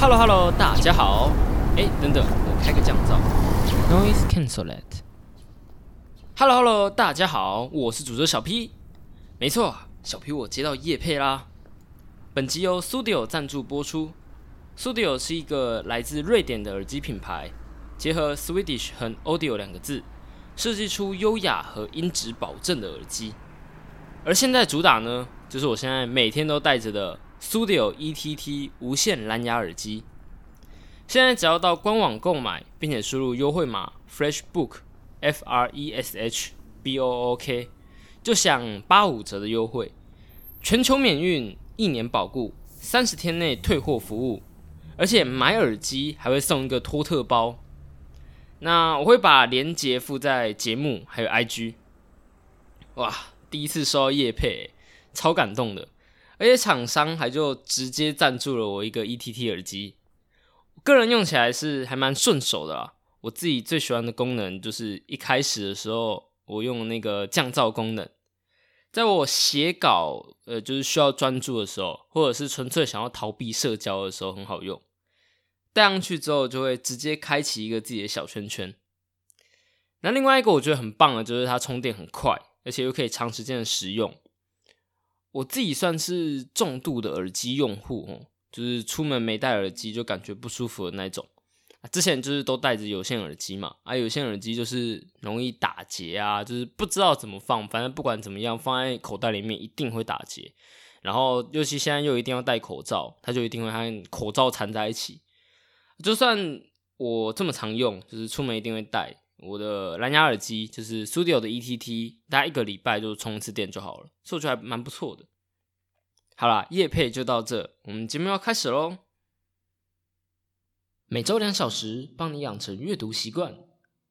Hello Hello，大家好。哎，等等，我开个降噪。Noise cancel it。Hello Hello，大家好，我是主持人小 P。没错，小 P 我接到叶配啦。本集由 Studio 赞助播出。Studio 是一个来自瑞典的耳机品牌，结合 Swedish 和 Audio 两个字，设计出优雅和音质保证的耳机。而现在主打呢，就是我现在每天都戴着的 Studio ETT 无线蓝牙耳机。现在只要到官网购买，并且输入优惠码 FreshBook F R E S H B O O K，就享八五折的优惠，全球免运，一年保固，三十天内退货服务。而且买耳机还会送一个托特包，那我会把链接附在节目还有 IG。哇，第一次收到叶配，超感动的！而且厂商还就直接赞助了我一个 ETT 耳机，个人用起来是还蛮顺手的啦。我自己最喜欢的功能就是一开始的时候我用那个降噪功能，在我写稿呃就是需要专注的时候，或者是纯粹想要逃避社交的时候，很好用。戴上去之后，就会直接开启一个自己的小圈圈。那另外一个我觉得很棒的，就是它充电很快，而且又可以长时间的使用。我自己算是重度的耳机用户哦，就是出门没戴耳机就感觉不舒服的那种。之前就是都戴着有线耳机嘛，啊，有线耳机就是容易打结啊，就是不知道怎么放，反正不管怎么样，放在口袋里面一定会打结。然后尤其现在又一定要戴口罩，它就一定会和口罩缠在一起。就算我这么常用，就是出门一定会戴我的蓝牙耳机，就是 Studio 的 ETT，大概一个礼拜就充一次电就好了，所以我觉得还蛮不错的。好啦，夜配就到这，我们节目要开始喽。每周两小时，帮你养成阅读习惯。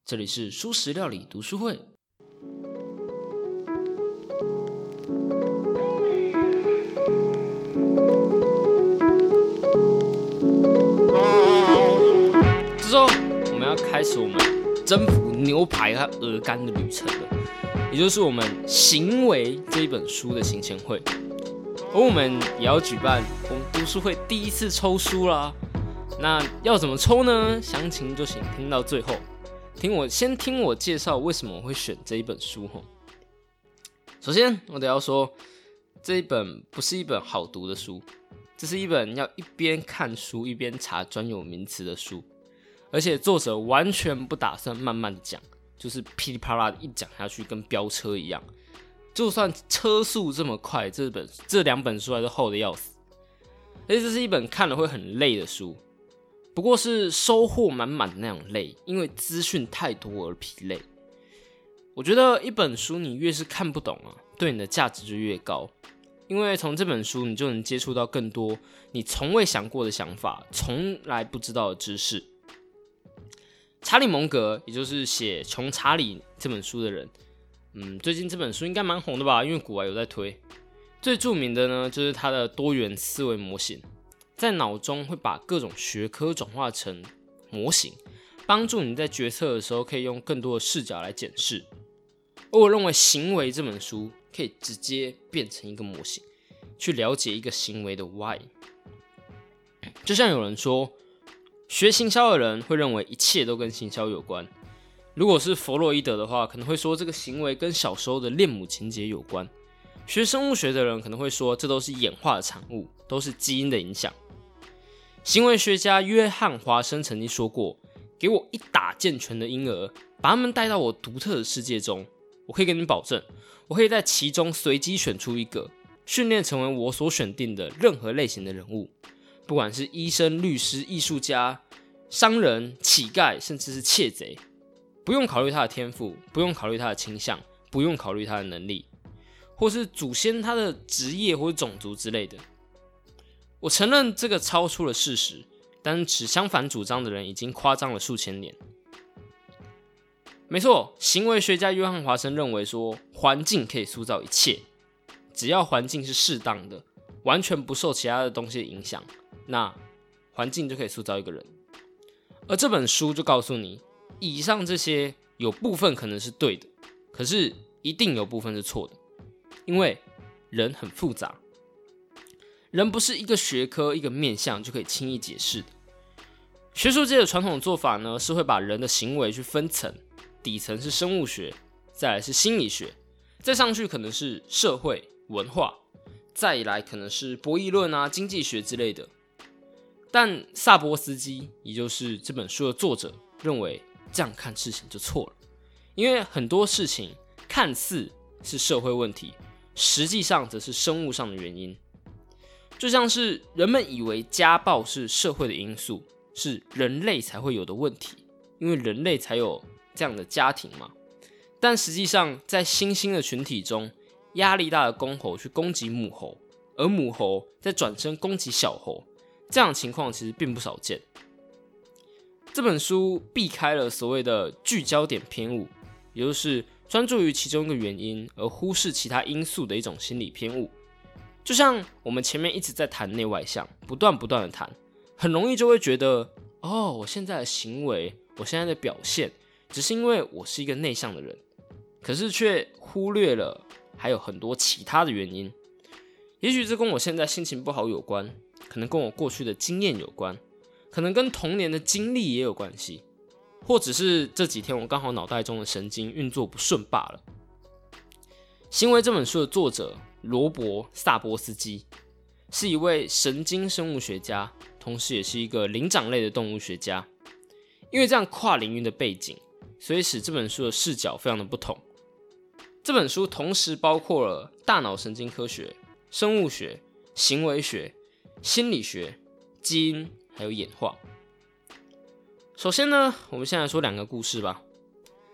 这里是舒食料理读书会。就说我们要开始我们征服牛排和鹅肝的旅程了，也就是我们《行为》这一本书的行前会，而我们也要举办我们读书会第一次抽书啦。那要怎么抽呢？详情就请听到最后，听我先听我介绍为什么我会选这一本书哈。首先，我得要说，这一本不是一本好读的书，这是一本要一边看书一边查专有名词的书。而且作者完全不打算慢慢讲，就是噼里啪啦一讲下去，跟飙车一样。就算车速这么快，这本这两本书还是厚的要死。而且这是一本看了会很累的书，不过是收获满满的那种累，因为资讯太多而疲累。我觉得一本书你越是看不懂啊，对你的价值就越高，因为从这本书你就能接触到更多你从未想过的想法，从来不知道的知识。查理·蒙格，也就是写《穷查理》这本书的人，嗯，最近这本书应该蛮红的吧？因为古玩有在推。最著名的呢，就是他的多元思维模型，在脑中会把各种学科转化成模型，帮助你在决策的时候可以用更多的视角来检视。而我认为《行为》这本书可以直接变成一个模型，去了解一个行为的 why。就像有人说。学行销的人会认为一切都跟行销有关。如果是弗洛伊德的话，可能会说这个行为跟小时候的恋母情节有关。学生物学的人可能会说这都是演化的产物，都是基因的影响。行为学家约翰华生曾经说过：“给我一打健全的婴儿，把他们带到我独特的世界中，我可以跟你保证，我可以在其中随机选出一个，训练成为我所选定的任何类型的人物。”不管是医生、律师、艺术家、商人、乞丐，甚至是窃贼，不用考虑他的天赋，不用考虑他的倾向，不用考虑他的能力，或是祖先他的职业或者种族之类的。我承认这个超出了事实，但持相反主张的人已经夸张了数千年。没错，行为学家约翰华生认为说，环境可以塑造一切，只要环境是适当的，完全不受其他的东西影响。那环境就可以塑造一个人，而这本书就告诉你，以上这些有部分可能是对的，可是一定有部分是错的，因为人很复杂，人不是一个学科一个面相就可以轻易解释的。学术界的传统做法呢，是会把人的行为去分层，底层是生物学，再来是心理学，再上去可能是社会文化，再来可能是博弈论啊、经济学之类的。但萨波斯基，也就是这本书的作者，认为这样看事情就错了，因为很多事情看似是社会问题，实际上则是生物上的原因。就像是人们以为家暴是社会的因素，是人类才会有的问题，因为人类才有这样的家庭嘛。但实际上，在新兴的群体中，压力大的公猴去攻击母猴，而母猴再转身攻击小猴。这样的情况其实并不少见。这本书避开了所谓的聚焦点偏误，也就是专注于其中一个原因而忽视其他因素的一种心理偏误。就像我们前面一直在谈内外向，不断不断的谈，很容易就会觉得，哦，我现在的行为，我现在的表现，只是因为我是一个内向的人，可是却忽略了还有很多其他的原因。也许这跟我现在心情不好有关。可能跟我过去的经验有关，可能跟童年的经历也有关系，或只是这几天我刚好脑袋中的神经运作不顺罢了。行为这本书的作者罗伯·萨波斯基是一位神经生物学家，同时也是一个灵长类的动物学家。因为这样跨领域的背景，所以使这本书的视角非常的不同。这本书同时包括了大脑神经科学、生物学、行为学。心理学、基因还有演化。首先呢，我们先来说两个故事吧。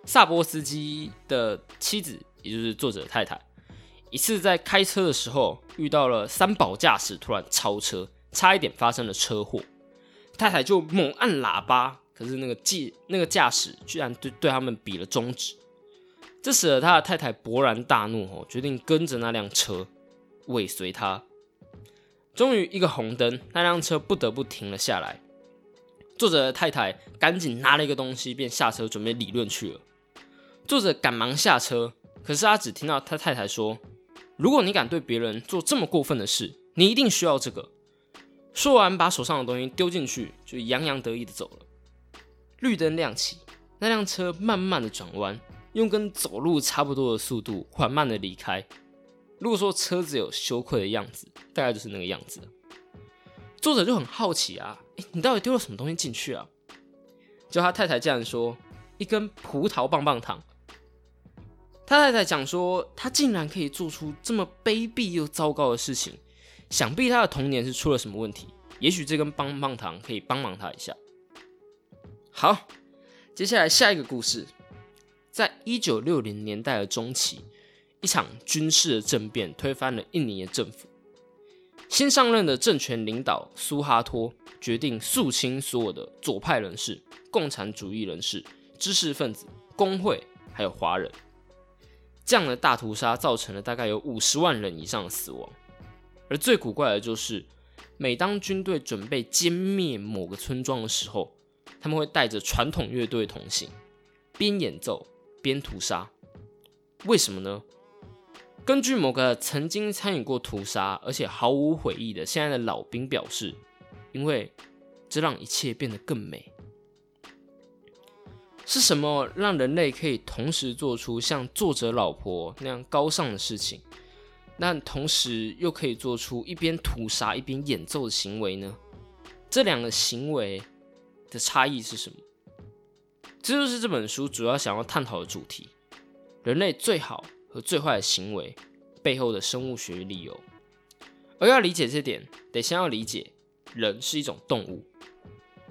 萨波斯基的妻子，也就是作者太太，一次在开车的时候遇到了三宝驾驶突然超车，差一点发生了车祸。太太就猛按喇叭，可是那个驾那个驾驶居然对对他们比了中指，这使得他的太太勃然大怒，哦，决定跟着那辆车尾随他。终于一个红灯，那辆车不得不停了下来。作者的太太赶紧拿了一个东西，便下车准备理论去了。作者赶忙下车，可是他只听到他太太说：“如果你敢对别人做这么过分的事，你一定需要这个。”说完，把手上的东西丢进去，就洋洋得意的走了。绿灯亮起，那辆车慢慢的转弯，用跟走路差不多的速度缓慢的离开。如果说车子有羞愧的样子，大概就是那个样子。作者就很好奇啊，哎，你到底丢了什么东西进去啊？就他太太这样说，一根葡萄棒棒糖。他太太讲说，他竟然可以做出这么卑鄙又糟糕的事情，想必他的童年是出了什么问题。也许这根棒棒糖可以帮忙他一下。好，接下来下一个故事，在一九六零年代的中期。一场军事的政变推翻了印尼的政府。新上任的政权领导苏哈托决定肃清所有的左派人士、共产主义人士、知识分子、工会，还有华人。这样的大屠杀造成了大概有五十万人以上的死亡。而最古怪的就是，每当军队准备歼灭某个村庄的时候，他们会带着传统乐队同行，边演奏边屠杀。为什么呢？根据某个曾经参与过屠杀而且毫无悔意的现在的老兵表示，因为这让一切变得更美。是什么让人类可以同时做出像作者老婆那样高尚的事情，但同时又可以做出一边屠杀一边演奏的行为呢？这两个行为的差异是什么？这就是这本书主要想要探讨的主题：人类最好。和最坏的行为背后的生物学理由，而要理解这点，得先要理解人是一种动物。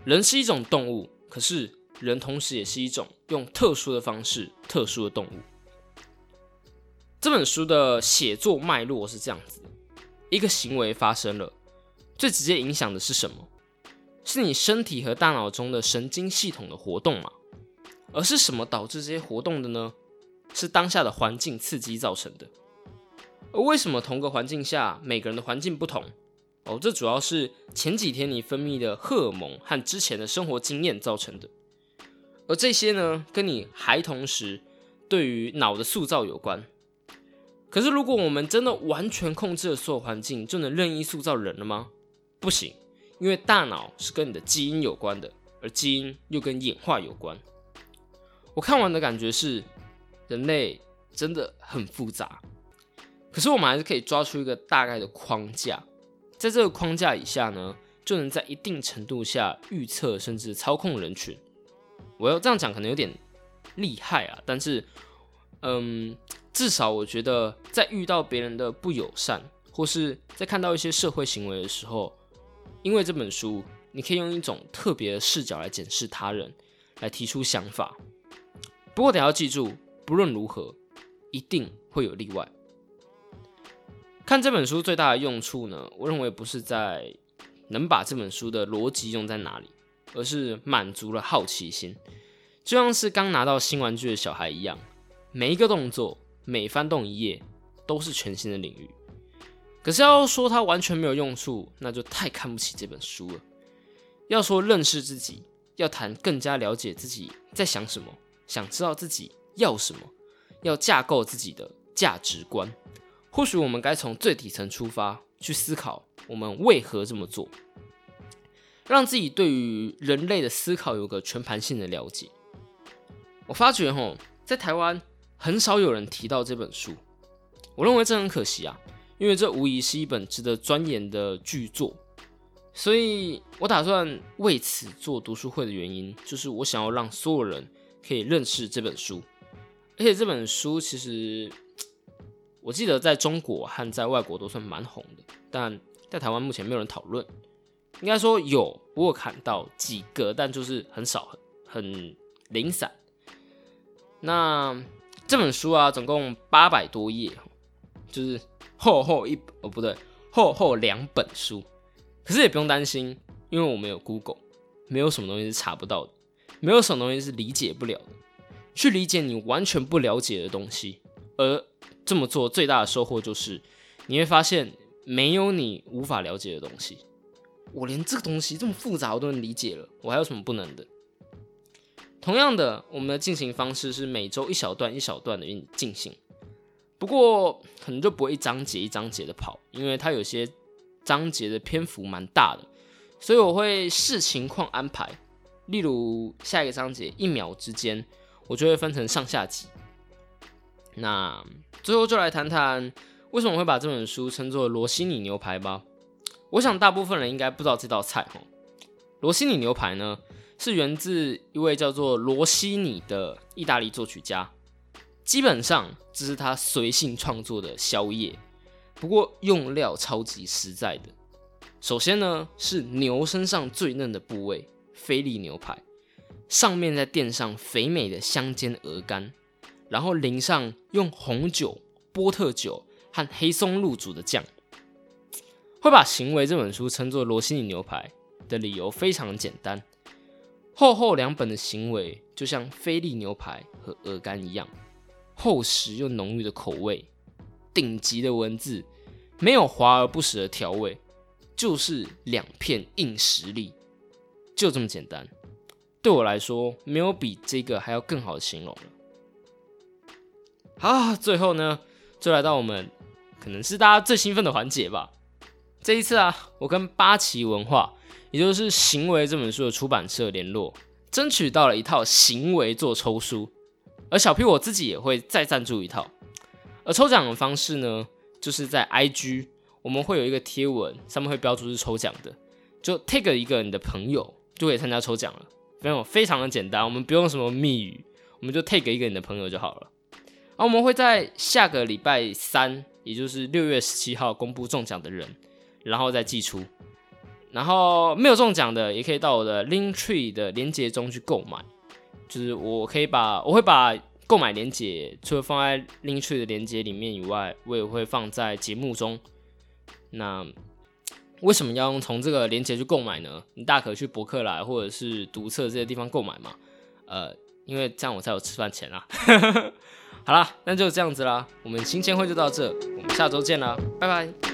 人是一种动物，可是人同时也是一种用特殊的方式特殊的动物。这本书的写作脉络是这样子：一个行为发生了，最直接影响的是什么？是你身体和大脑中的神经系统的活动吗？而是什么导致这些活动的呢？是当下的环境刺激造成的，而为什么同个环境下每个人的环境不同？哦，这主要是前几天你分泌的荷尔蒙和之前的生活经验造成的，而这些呢，跟你孩童时对于脑的塑造有关。可是，如果我们真的完全控制了所有环境，就能任意塑造人了吗？不行，因为大脑是跟你的基因有关的，而基因又跟演化有关。我看完的感觉是，人类真的很复杂，可是我们还是可以抓出一个大概的框架，在这个框架以下呢，就能在一定程度下预测甚至操控人群。我要这样讲可能有点厉害啊，但是，嗯，至少我觉得在遇到别人的不友善，或是在看到一些社会行为的时候，因为这本书，你可以用一种特别的视角来检视他人，来提出想法。不过得要记住，不论如何，一定会有例外。看这本书最大的用处呢，我认为不是在能把这本书的逻辑用在哪里，而是满足了好奇心，就像是刚拿到新玩具的小孩一样，每一个动作，每翻动一页，都是全新的领域。可是要说它完全没有用处，那就太看不起这本书了。要说认识自己，要谈更加了解自己在想什么。想知道自己要什么，要架构自己的价值观。或许我们该从最底层出发，去思考我们为何这么做，让自己对于人类的思考有个全盘性的了解。我发觉吼，在台湾很少有人提到这本书，我认为这很可惜啊，因为这无疑是一本值得钻研的巨作。所以我打算为此做读书会的原因，就是我想要让所有人。可以认识这本书，而且这本书其实我记得在中国和在外国都算蛮红的，但在台湾目前没有人讨论。应该说有，我有看到几个，但就是很少，很很零散。那这本书啊，总共八百多页，就是厚厚一哦不对，厚厚两本书。可是也不用担心，因为我们有 Google，没有什么东西是查不到的。没有什么东西是理解不了的，去理解你完全不了解的东西，而这么做最大的收获就是你会发现没有你无法了解的东西。我连这个东西这么复杂我都能理解了，我还有什么不能的？同样的，我们的进行方式是每周一小段一小段的进行，不过可能就不会一章节一章节的跑，因为它有些章节的篇幅蛮大的，所以我会视情况安排。例如下一个章节一秒之间，我就会分成上下集。那最后就来谈谈为什么会把这本书称作罗西尼牛排吧。我想大部分人应该不知道这道菜哦。罗西尼牛排呢，是源自一位叫做罗西尼的意大利作曲家。基本上这是他随性创作的宵夜，不过用料超级实在的。首先呢，是牛身上最嫩的部位。菲力牛排，上面再垫上肥美的香煎鹅肝，然后淋上用红酒、波特酒和黑松露煮的酱。会把《行为》这本书称作罗西尼牛排的理由非常简单：厚厚两本的《行为》就像菲力牛排和鹅肝一样，厚实又浓郁的口味，顶级的文字，没有华而不实的调味，就是两片硬实力。就这么简单，对我来说没有比这个还要更好的形容了。好，最后呢，就来到我们可能是大家最兴奋的环节吧。这一次啊，我跟八旗文化，也就是《行为》这本书的出版社联络，争取到了一套《行为》做抽书，而小 P 我自己也会再赞助一套。而抽奖的方式呢，就是在 IG，我们会有一个贴文，上面会标注是抽奖的，就 take 一个你的朋友。就可以参加抽奖了，非常非常的简单，我们不用什么密语，我们就 take 一个你的朋友就好了。而我们会在下个礼拜三，也就是六月十七号公布中奖的人，然后再寄出。然后没有中奖的，也可以到我的 Link Tree 的链接中去购买。就是我可以把我会把购买链接除了放在 Link Tree 的链接里面以外，我也会放在节目中。那。为什么要用从这个链接去购买呢？你大可去博客来或者是读册这些地方购买嘛。呃，因为这样我才有吃饭钱啊。好啦，那就这样子啦，我们新签会就到这，我们下周见啦，拜拜。